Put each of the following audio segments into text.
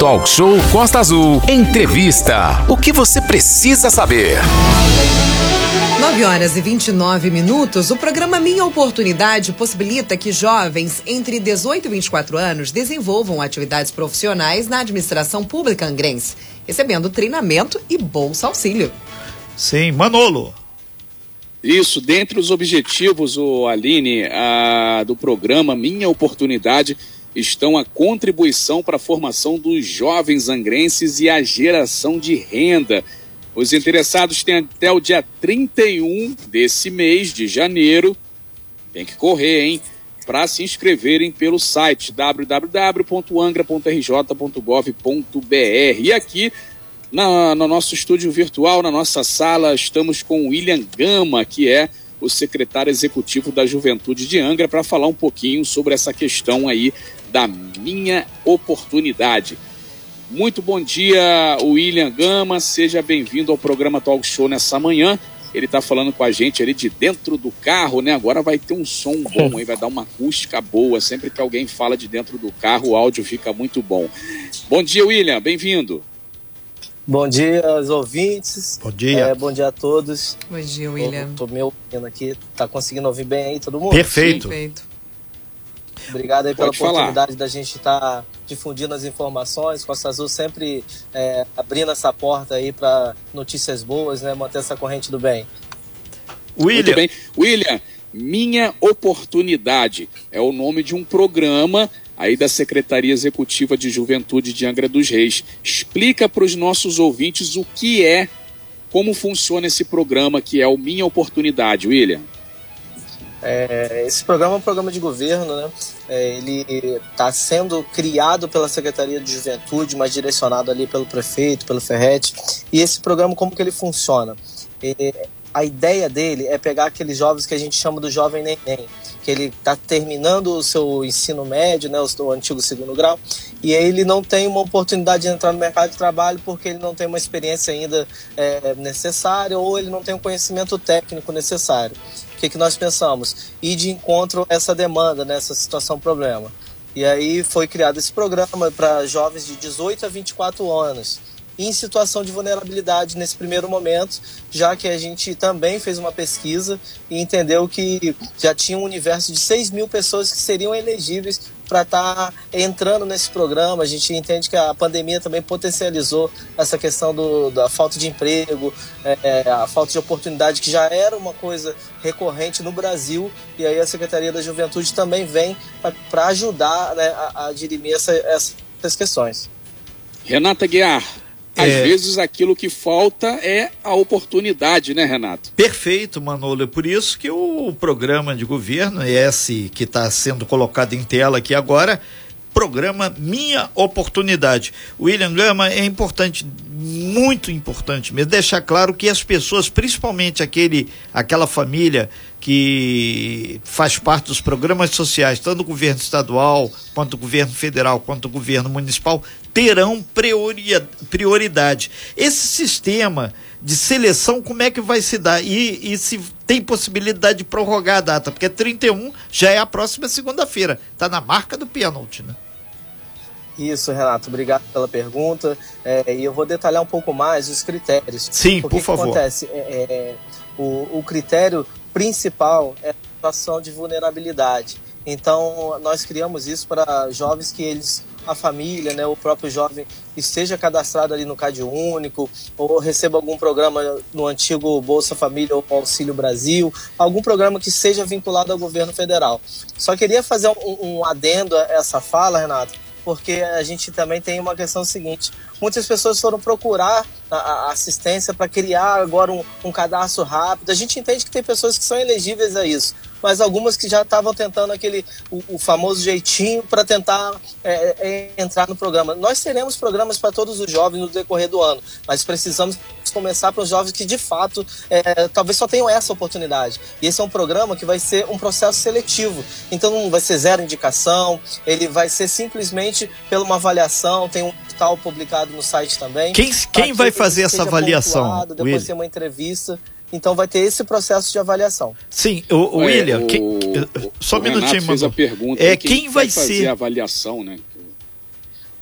Talk Show Costa Azul. Entrevista. O que você precisa saber? 9 horas e 29 minutos, o programa Minha Oportunidade possibilita que jovens entre 18 e 24 anos desenvolvam atividades profissionais na administração pública angrense, recebendo treinamento e bolsa auxílio. Sim, Manolo. Isso, dentre os objetivos, o Aline, a, do programa Minha Oportunidade, estão a contribuição para a formação dos jovens angrenses e a geração de renda. Os interessados têm até o dia 31 desse mês de janeiro, tem que correr, hein? Para se inscreverem pelo site www.angra.rj.gov.br. E aqui na, no nosso estúdio virtual, na nossa sala, estamos com o William Gama, que é o secretário executivo da Juventude de Angra, para falar um pouquinho sobre essa questão aí da minha oportunidade. Muito bom dia, William Gama, seja bem-vindo ao programa Talk Show nessa manhã. Ele está falando com a gente ali de dentro do carro, né? Agora vai ter um som bom, aí vai dar uma acústica boa. Sempre que alguém fala de dentro do carro, o áudio fica muito bom. Bom dia, William, bem-vindo. Bom dia aos ouvintes. Bom dia. É, bom dia a todos. Bom dia, William. Tô, tô me ouvindo aqui. Tá conseguindo ouvir bem aí todo mundo? Perfeito. Perfeito. Obrigado aí pela falar. oportunidade da gente estar tá difundindo as informações. Costa Azul sempre é, abrindo essa porta aí para notícias boas, né? Manter essa corrente do bem. Muito William, bem. William, Minha Oportunidade é o nome de um programa aí da Secretaria Executiva de Juventude de Angra dos Reis. Explica para os nossos ouvintes o que é, como funciona esse programa que é o Minha Oportunidade, William. É, esse programa é um programa de governo, né? É, ele está sendo criado pela Secretaria de Juventude, mas direcionado ali pelo prefeito, pelo Ferret. E esse programa, como que ele funciona? É, a ideia dele é pegar aqueles jovens que a gente chama do jovem neném, que ele está terminando o seu ensino médio, né, o, antigo segundo grau, e aí ele não tem uma oportunidade de entrar no mercado de trabalho porque ele não tem uma experiência ainda é, necessária ou ele não tem o conhecimento técnico necessário. Que, que nós pensamos? Ir de encontro a essa demanda, nessa situação problema. E aí foi criado esse programa para jovens de 18 a 24 anos em situação de vulnerabilidade nesse primeiro momento, já que a gente também fez uma pesquisa e entendeu que já tinha um universo de 6 mil pessoas que seriam elegíveis para estar tá entrando nesse programa. A gente entende que a pandemia também potencializou essa questão do, da falta de emprego, é, a falta de oportunidade, que já era uma coisa recorrente no Brasil, e aí a Secretaria da Juventude também vem para ajudar né, a, a dirimir essa, essas questões. Renata Guiar, às É. vezes aquilo que falta é a oportunidade, né, Renato? perfeito, Manolo. É por isso que o programa de governo, esse que está sendo colocado em tela aqui agora, programa Minha Oportunidade. William Gama, é importante, muito importante mesmo, deixar claro que as pessoas, principalmente aquele, aquela família que faz parte dos programas sociais, tanto do governo estadual, quanto do governo federal, quanto do governo municipal, terão prioridade. Esse sistema de seleção, como é que vai se dar? E, e se tem possibilidade de prorrogar a data? Porque 31 já é a próxima segunda-feira. Está na marca do pênalti, né? Isso, Renato, obrigado pela pergunta. É, e eu vou detalhar um pouco mais os critérios. Sim, O por que que favor. acontece? É, é, o, o critério principal é a situação de vulnerabilidade. Então, nós criamos isso para jovens que eles, a família, né, o próprio jovem esteja cadastrado ali no Cade Único, ou receba algum programa no antigo Bolsa Família ou Auxílio Brasil, algum programa que seja vinculado ao governo federal. Só queria fazer um, um adendo a essa fala, Renato, porque a gente também tem uma questão seguinte: muitas pessoas foram procurar a, assistência para criar agora um, um cadastro rápido. A gente entende que tem pessoas que são elegíveis a isso, mas algumas que já estavam tentando aquele o, o famoso jeitinho para tentar é, é, entrar no programa. Nós teremos programas para todos os jovens no decorrer do ano, mas precisamos começar para os jovens que de fato é, talvez só tenham essa oportunidade. E esse é um programa que vai ser um processo seletivo. Então não vai ser zero indicação, ele vai ser simplesmente pela uma avaliação, tem um tal publicado no site também. Quem, quem vai que fazer essa avaliação, pontuado, Depois William? tem uma entrevista. Então vai ter esse processo de avaliação. Sim, o, o É, William, o- quem- o- só um minutinho, Renato fez a pergunta. É, aí, quem vai fazer ser? a avaliação, né?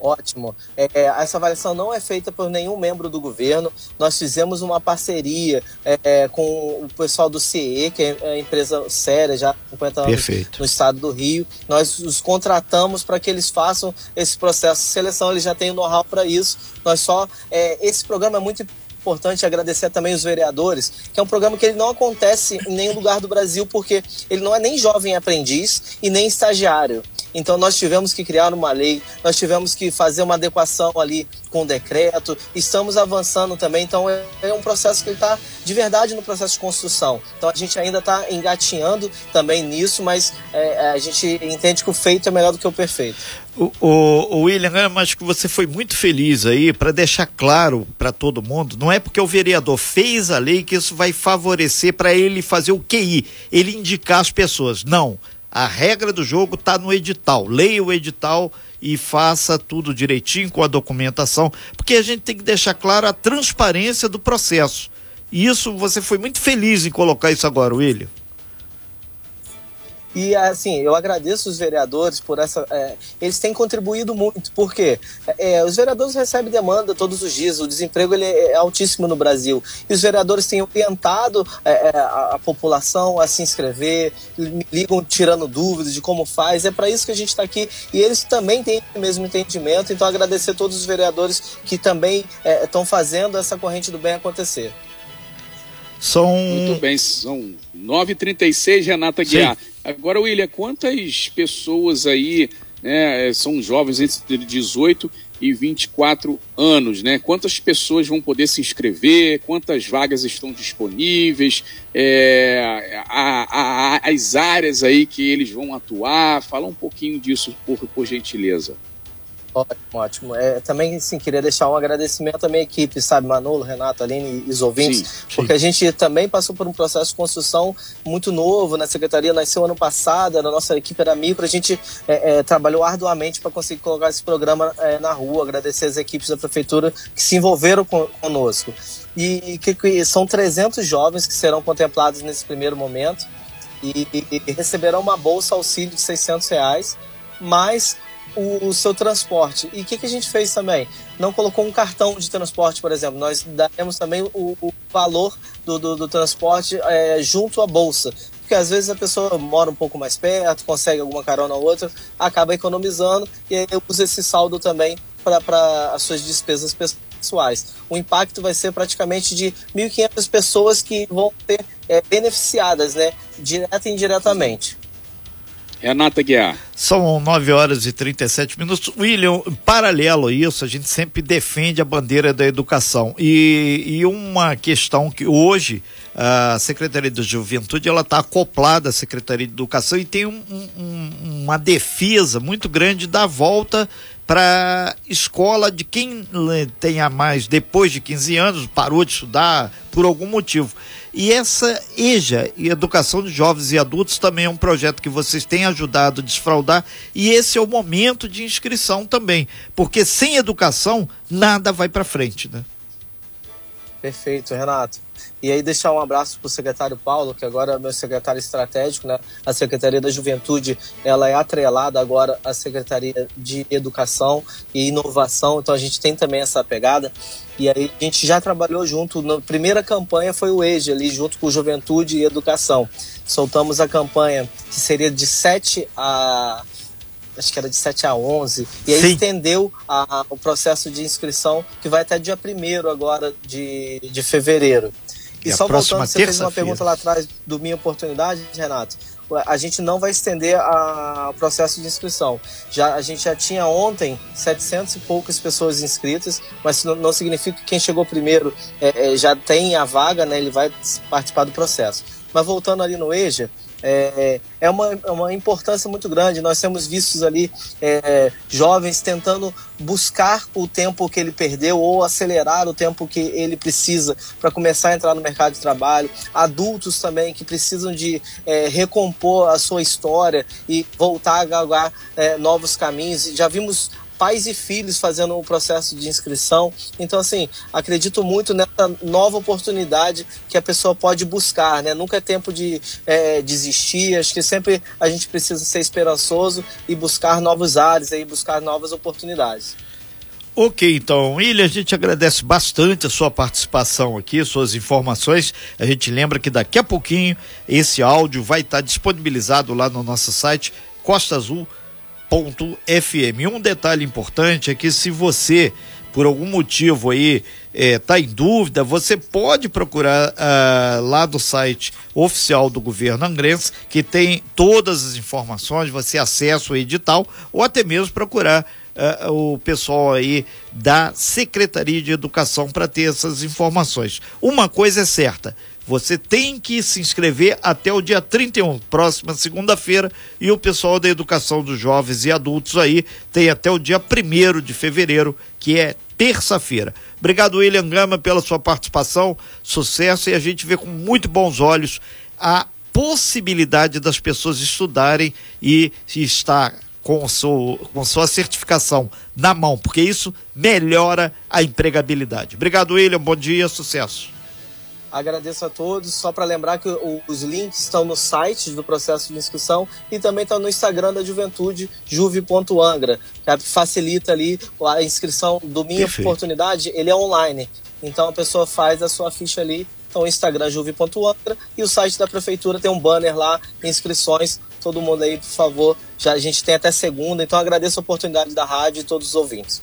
Ótimo. É, é, essa avaliação não é feita por nenhum membro do governo. Nós fizemos uma parceria é, é com o pessoal do CE, que é a empresa séria, já há 50 anos Perfeito. no estado do Rio. Nós os contratamos para que eles façam esse processo de seleção. Eles já têm o know-how para isso. Nós só. É, esse programa é muito importante agradecer também os vereadores, que é um programa que ele não acontece em nenhum lugar do Brasil, porque ele não é nem jovem aprendiz e nem estagiário. Então nós tivemos que criar uma lei, nós tivemos que fazer uma adequação ali com o decreto, estamos avançando também, então é, é um processo que está de verdade no processo de construção. Então a gente ainda está engatinhando também nisso, mas é, é, a gente entende que o feito é melhor do que o perfeito. O, o, o William, eu acho que você foi muito feliz aí para deixar claro para todo mundo. Não é porque o vereador fez a lei que isso vai favorecer para ele fazer o QI, ele indicar as pessoas. Não. A regra do jogo está no edital. Leia o edital e faça tudo direitinho com a documentação, porque a gente tem que deixar claro a transparência do processo. E isso você foi muito feliz em colocar isso agora, William. E assim, eu agradeço os vereadores por essa. É, eles têm contribuído muito, porque é, os vereadores recebem demanda todos os dias, o desemprego ele é altíssimo no Brasil. E os vereadores têm orientado é, é a, a, população a se inscrever, me ligam tirando dúvidas de como faz. É para isso que a gente está aqui. E eles também têm o mesmo entendimento. Então, agradecer a todos os vereadores que também estão é, fazendo essa corrente do bem acontecer. São. Muito bem, são 9h36, Renata Guiar. Sim. Agora, William, quantas pessoas aí né, são jovens entre 18 e 24 anos, né? Quantas pessoas vão poder se inscrever? Quantas vagas estão disponíveis? É, a, a, as áreas aí que eles vão atuar? Fala um pouquinho disso, por, por gentileza. Ótimo, ótimo. É, também, sim, queria deixar um agradecimento à minha equipe, sabe, Manolo, Renato, Aline e os ouvintes, sim, sim. porque a gente também passou por um processo de construção muito novo na secretaria, nasceu ano passado, a nossa equipe era micro, a gente é, é, trabalhou arduamente para conseguir colocar esse programa é, na rua, agradecer as equipes da prefeitura que se envolveram com, conosco. E que, que são 300 jovens que serão contemplados nesse primeiro momento e, e, e receberão uma bolsa auxílio de 600 reais, mais o, o, seu transporte. E o que, que a gente fez também? Não colocou um cartão de transporte, por exemplo. Nós daremos também o, o valor do, do, do transporte é, junto à bolsa. Porque às vezes a pessoa mora um pouco mais perto, consegue alguma carona ou outra, acaba economizando e usa esse saldo também para as suas despesas pessoais. O impacto vai ser praticamente de 1.500 pessoas que vão ter é, beneficiadas, né, direta e indiretamente. Renata Guiar. São 9 horas e 37 minutos. William, paralelo a isso, a gente sempre defende a bandeira da educação. E, e uma questão que hoje a Secretaria da Juventude ela está acoplada à Secretaria de Educação e tem um, um, uma defesa muito grande da volta para escola de quem tenha mais depois de 15 anos, parou de estudar por algum motivo. E essa EJA, Educação de Jovens e Adultos, também é um projeto que vocês têm ajudado a desfraudar, e esse é o momento de inscrição também, porque sem educação nada vai para frente, né? Perfeito, Renato. E aí deixar um abraço para o secretário Paulo, que agora é meu secretário estratégico, né? A Secretaria da Juventude, ela é atrelada agora à Secretaria de Educação e Inovação, então a gente tem também essa pegada. E aí a gente já trabalhou junto, na primeira campanha foi o EJE ali, junto com Juventude e Educação. Soltamos a campanha que seria de 7 a acho que era de 7 a 11, e aí Sim. estendeu a, o processo de inscrição, que vai até dia 1 agora de, de fevereiro. E, e só voltando, você fez uma pergunta lá atrás do Minha Oportunidade, Renato. A gente não vai estender o processo de inscrição. Já, a gente já tinha ontem 700 e poucas pessoas inscritas, mas não, não significa que quem chegou primeiro é, é, já tem a vaga, né, ele vai participar do processo. Mas voltando ali no EJA, é, é, uma, é uma importância muito grande. Nós temos vistos ali é, jovens tentando buscar o tempo que ele perdeu ou acelerar o tempo que ele precisa para começar a entrar no mercado de trabalho. Adultos também que precisam de é, recompor a sua história e voltar a galgar é, novos caminhos. Já vimos pais e filhos fazendo o processo de inscrição. Então, assim, acredito muito nessa nova oportunidade que a pessoa pode buscar, né? Nunca é tempo de é, desistir. Acho que sempre a gente precisa ser esperançoso e buscar novos ares, aí, buscar novas oportunidades. Ok, então, William, a gente agradece bastante a sua participação aqui, suas informações. A gente lembra que daqui a pouquinho esse áudio vai estar disponibilizado lá no nosso site costaazul.fm. Um detalhe importante é que se você, por algum motivo aí, está é, em dúvida, você pode procurar uh, lá do site oficial do governo angrense, que tem todas as informações, você acessa o edital, ou até mesmo procurar uh, o pessoal aí da Secretaria de Educação para ter essas informações. Uma coisa é certa, você tem que se inscrever até o dia 31, próxima segunda-feira, e o pessoal da educação dos jovens e adultos aí tem até o dia 1 de fevereiro, que é terça-feira. Obrigado, William Gama, pela sua participação, sucesso, e a gente vê com muito bons olhos a possibilidade das pessoas estudarem e estar com, seu, com sua certificação na mão, porque isso melhora a empregabilidade. Obrigado, William. Bom dia, sucesso. Agradeço a todos. Só para lembrar que os links estão no site do processo de inscrição e também estão no Instagram da Juventude, juve.angra, que facilita ali a inscrição do Minha Perfeito. Oportunidade. Ele é online. Então a pessoa faz a sua ficha ali. Então, o Instagram juve.angra e o site da prefeitura tem um banner lá, inscrições todo mundo aí, por favor. Já a gente tem até segunda, então agradeço a oportunidade da rádio e todos os ouvintes.